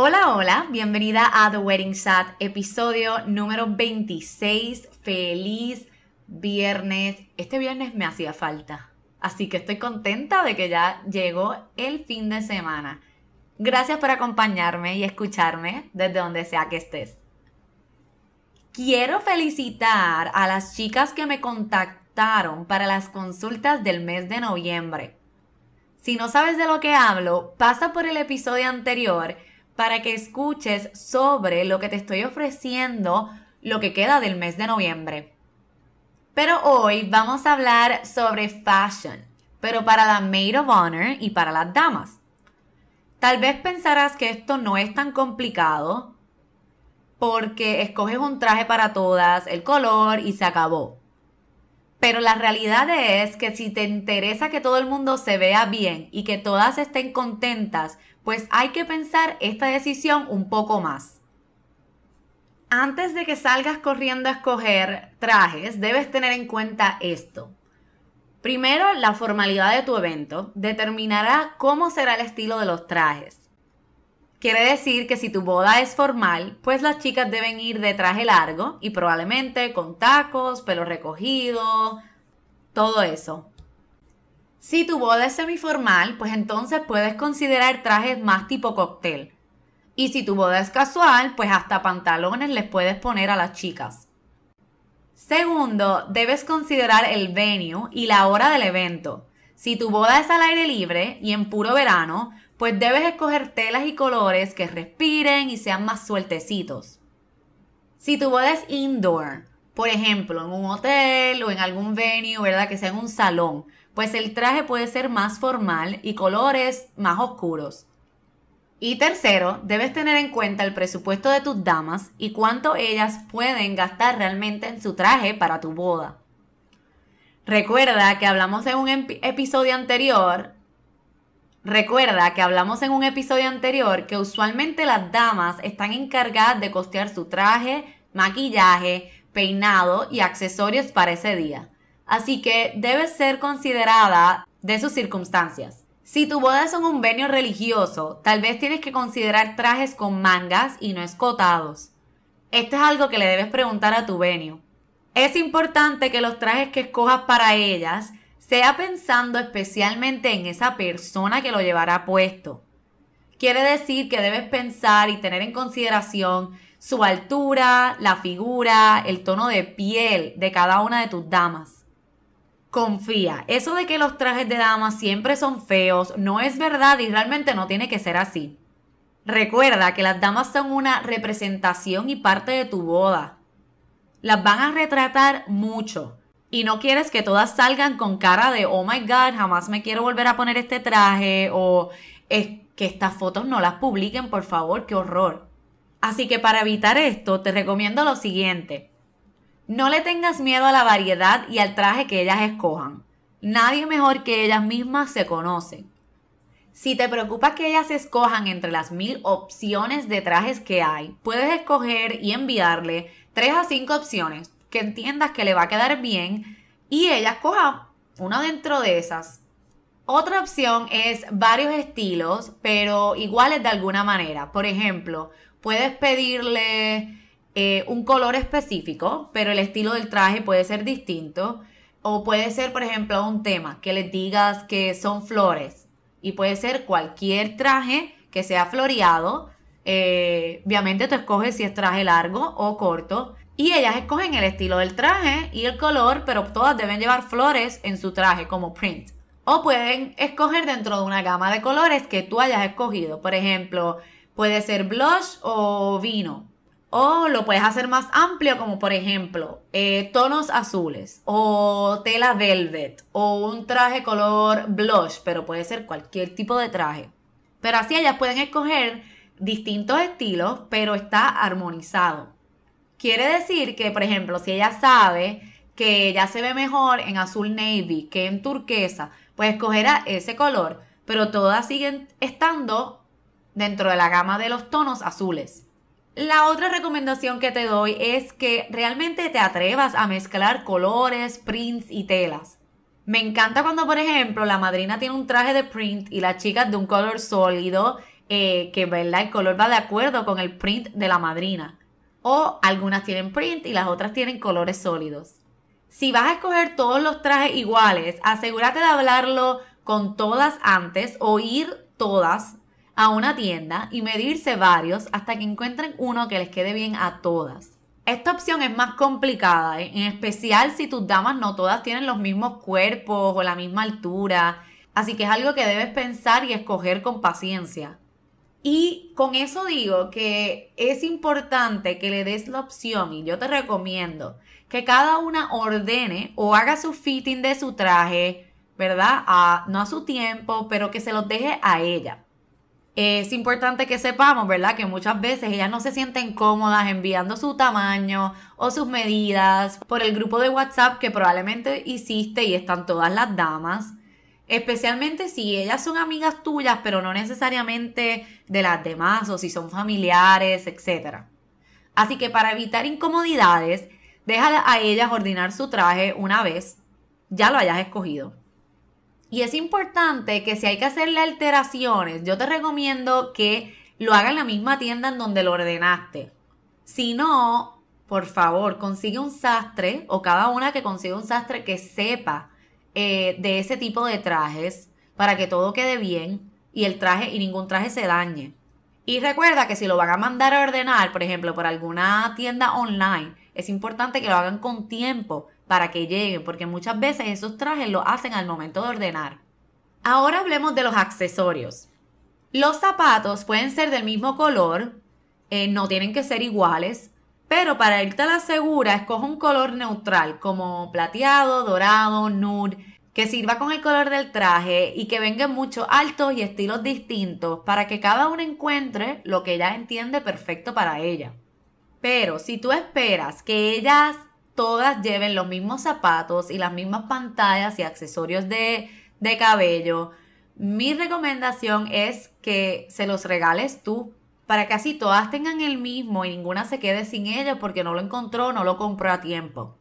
Hola, hola, bienvenida a The Wedding Chat, episodio número 26. Feliz viernes. Este viernes me hacía falta. Así que estoy contenta de que ya llegó el fin de semana. Gracias por acompañarme y escucharme desde donde sea que estés. Quiero felicitar a las chicas que me contactaron para las consultas del mes de noviembre. Si no sabes de lo que hablo, pasa por el episodio anterior para que escuches sobre lo que te estoy ofreciendo lo que queda del mes de noviembre. Pero hoy vamos a hablar sobre fashion, pero para la maid of honor y para las damas. Tal vez pensarás que esto no es tan complicado porque escoges un traje para todas, el color y se acabó. Pero la realidad es que si te interesa que todo el mundo se vea bien y que todas estén contentas, pues hay que pensar esta decisión un poco más antes de que salgas corriendo a escoger trajes, debes tener en cuenta esto. Primero, la formalidad de tu evento determinará cómo será el estilo de los trajes. Quiere decir que si tu boda es formal, pues las chicas deben ir de traje largo y probablemente con tacos, pelo recogido, todo eso. Si tu boda es semiformal, pues entonces puedes considerar trajes más tipo cóctel, y si tu boda es casual, pues hasta pantalones les puedes poner a las chicas. Segundo, debes considerar el venue y la hora del evento. Si tu boda es al aire libre y en puro verano, pues debes escoger telas y colores que respiren y sean más sueltecitos. Si tu boda es indoor, por ejemplo, en un hotel o en algún venue, ¿verdad? Que sea en un salón, pues el traje puede ser más formal y colores más oscuros. Y tercero, debes tener en cuenta el presupuesto de tus damas y cuánto ellas pueden gastar realmente en su traje para tu boda. Recuerda que hablamos en un episodio anterior. Recuerda que hablamos en un episodio anterior que usualmente las damas están encargadas de costear su traje, maquillaje, peinado y accesorios para ese día. Así que debe ser considerada de sus circunstancias. Si tu boda es un venio religioso, tal vez tienes que considerar trajes con mangas y no escotados. Esto es algo que le debes preguntar a tu venio. Es importante que los trajes que escojas para ellas sea pensando especialmente en esa persona que lo llevará puesto. Quiere decir que debes pensar y tener en consideración su altura, la figura, el tono de piel de cada una de tus damas. Confía, eso de que los trajes de damas siempre son feos no es verdad y realmente no tiene que ser así. Recuerda que las damas son una representación y parte de tu boda. Las van a retratar mucho y no quieres que todas salgan con cara de oh my god, jamás me quiero volver a poner este traje o es que estas fotos no las publiquen, por favor, qué horror. Así que para evitar esto, te recomiendo lo siguiente. No le tengas miedo a la variedad y al traje que ellas escojan. Nadie mejor que ellas mismas se conocen. Si te preocupa que ellas escojan entre las mil opciones de trajes que hay, puedes escoger y enviarle tres a cinco opciones que entiendas que le va a quedar bien y ella escoja una dentro de esas. Otra opción es varios estilos, pero iguales de alguna manera. Por ejemplo, puedes pedirle eh, un color específico, pero el estilo del traje puede ser distinto. O puede ser, por ejemplo, un tema que les digas que son flores. Y puede ser cualquier traje que sea floreado. Eh, obviamente tú escoges si es traje largo o corto. Y ellas escogen el estilo del traje y el color, pero todas deben llevar flores en su traje como print. O pueden escoger dentro de una gama de colores que tú hayas escogido. Por ejemplo, puede ser blush o vino. O lo puedes hacer más amplio, como por ejemplo, eh, tonos azules, o tela velvet, o un traje color blush, pero puede ser cualquier tipo de traje. Pero así ellas pueden escoger distintos estilos, pero está armonizado. Quiere decir que, por ejemplo, si ella sabe que ella se ve mejor en azul navy que en turquesa, pues escogerá ese color, pero todas siguen estando dentro de la gama de los tonos azules. La otra recomendación que te doy es que realmente te atrevas a mezclar colores, prints y telas. Me encanta cuando, por ejemplo, la madrina tiene un traje de print y las chicas de un color sólido, eh, que ¿verdad? el color va de acuerdo con el print de la madrina. O algunas tienen print y las otras tienen colores sólidos. Si vas a escoger todos los trajes iguales, asegúrate de hablarlo con todas antes o ir todas a una tienda y medirse varios hasta que encuentren uno que les quede bien a todas. Esta opción es más complicada, ¿eh? en especial si tus damas no todas tienen los mismos cuerpos o la misma altura, así que es algo que debes pensar y escoger con paciencia. Y con eso digo que es importante que le des la opción y yo te recomiendo que cada una ordene o haga su fitting de su traje, ¿verdad? no a su tiempo, pero que se los deje a ella es importante que sepamos, ¿verdad? Que muchas veces ellas no se sienten cómodas enviando su tamaño o sus medidas por el grupo de WhatsApp que probablemente hiciste y están todas las damas. Especialmente si ellas son amigas tuyas, pero no necesariamente de las demás o si son familiares, etc. Así que para evitar incomodidades, deja a ellas ordenar su traje una vez ya lo hayas escogido. Y es importante que si hay que hacerle alteraciones, yo te recomiendo que lo haga en la misma tienda en donde lo ordenaste. Si no, por favor, consigue un sastre o cada una que consiga un sastre que sepa eh, de ese tipo de trajes para que todo quede bien y el traje y ningún traje se dañe. Y recuerda que si lo van a mandar a ordenar, por ejemplo, por alguna tienda online, es importante que lo hagan con tiempo para que lleguen, porque muchas veces esos trajes lo hacen al momento de ordenar. Ahora hablemos de los accesorios. Los zapatos pueden ser del mismo color, eh, no tienen que ser iguales, pero para irte a la segura, escoge un color neutral, como plateado, dorado, nude, que sirva con el color del traje y que vengan muchos altos y estilos distintos para que cada uno encuentre lo que ella entiende perfecto para ella. Pero si tú esperas que ellas todas lleven los mismos zapatos y las mismas pantallas y accesorios de, cabello, mi recomendación es que se los regales tú para que así todas tengan el mismo y ninguna se quede sin ello porque no lo encontró, no lo compró a tiempo.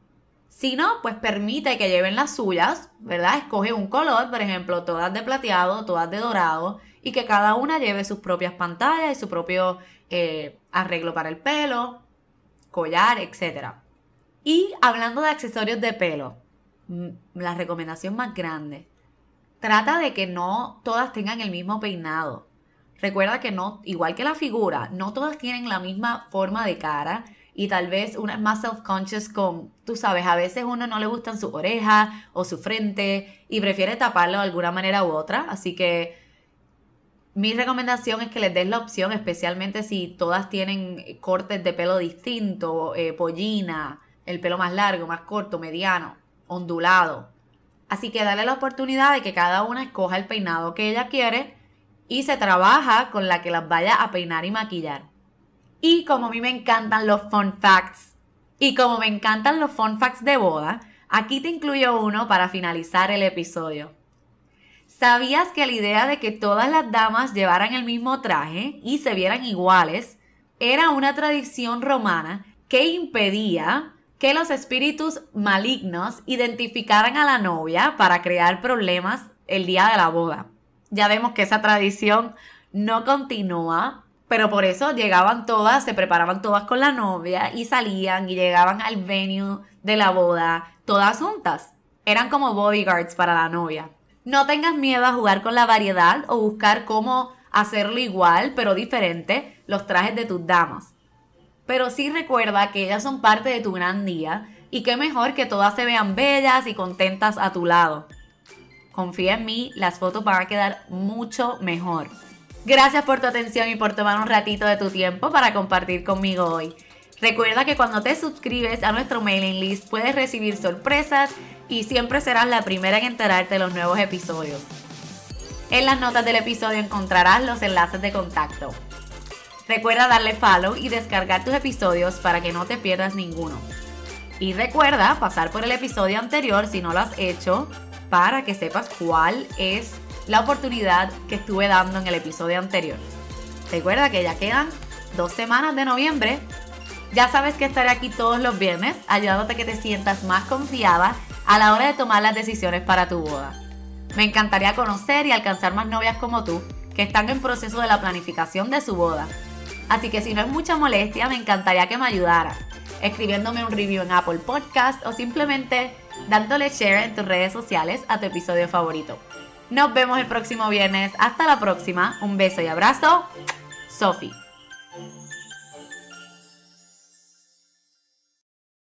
Si no, pues permite que lleven las suyas, ¿verdad? Escoge un color, por ejemplo, todas de plateado, todas de dorado, y que cada una lleve sus propias pantallas y su propio eh, arreglo para el pelo, collar, etcétera. Y hablando de accesorios de pelo, la recomendación más grande, trata de que no todas tengan el mismo peinado. Recuerda que no, igual que la figura, no todas tienen la misma forma de cara y tal vez una es más self-conscious con, tú sabes, a veces uno no le gustan su oreja o su frente y prefiere taparlo de alguna manera u otra. Así que mi recomendación es que les des la opción, especialmente si todas tienen cortes de pelo distinto, eh, pollina, el pelo más largo, más corto, mediano, ondulado. Así que dale la oportunidad de que cada una escoja el peinado que ella quiere y se trabaja con la que las vaya a peinar y maquillar. Y como a mí me encantan los fun facts y como me encantan los fun facts de boda, aquí te incluyo uno para finalizar el episodio. ¿Sabías que la idea de que todas las damas llevaran el mismo traje y se vieran iguales era una tradición romana que impedía que los espíritus malignos identificaran a la novia para crear problemas el día de la boda. Ya vemos que esa tradición no continúa, pero por eso llegaban todas, se preparaban todas con la novia y salían y llegaban al venue de la boda todas juntas. eran como bodyguards para la novia. No tengas miedo a jugar con la variedad o buscar cómo hacerlo igual pero diferente los trajes de tus damas. Pero sí recuerda que ellas son parte de tu gran día y qué mejor que todas se vean bellas y contentas a tu lado. Confía en mí, las fotos van a quedar mucho mejor. Gracias por tu atención y por tomar un ratito de tu tiempo para compartir conmigo hoy. Recuerda que cuando te suscribes a nuestro mailing list puedes recibir sorpresas y siempre serás la primera en enterarte de los nuevos episodios. En las notas del episodio encontrarás los enlaces de contacto. Recuerda darle follow y descargar tus episodios para que no te pierdas ninguno. Y recuerda pasar por el episodio anterior si no lo has hecho para que sepas cuál es la oportunidad que estuve dando en el episodio anterior. Recuerda que ya quedan dos semanas de noviembre. Ya sabes que estaré aquí todos los viernes ayudándote a que te sientas más confiada a la hora de tomar las decisiones para tu boda. Me encantaría conocer y alcanzar más novias como tú que están en proceso de la planificación de su boda. Así que si no es mucha molestia, me encantaría que me ayudaras escribiéndome un review en Apple Podcast o simplemente dándole share en tus redes sociales a tu episodio favorito. Nos vemos el próximo viernes. Hasta la próxima. Un beso y abrazo. Sophie.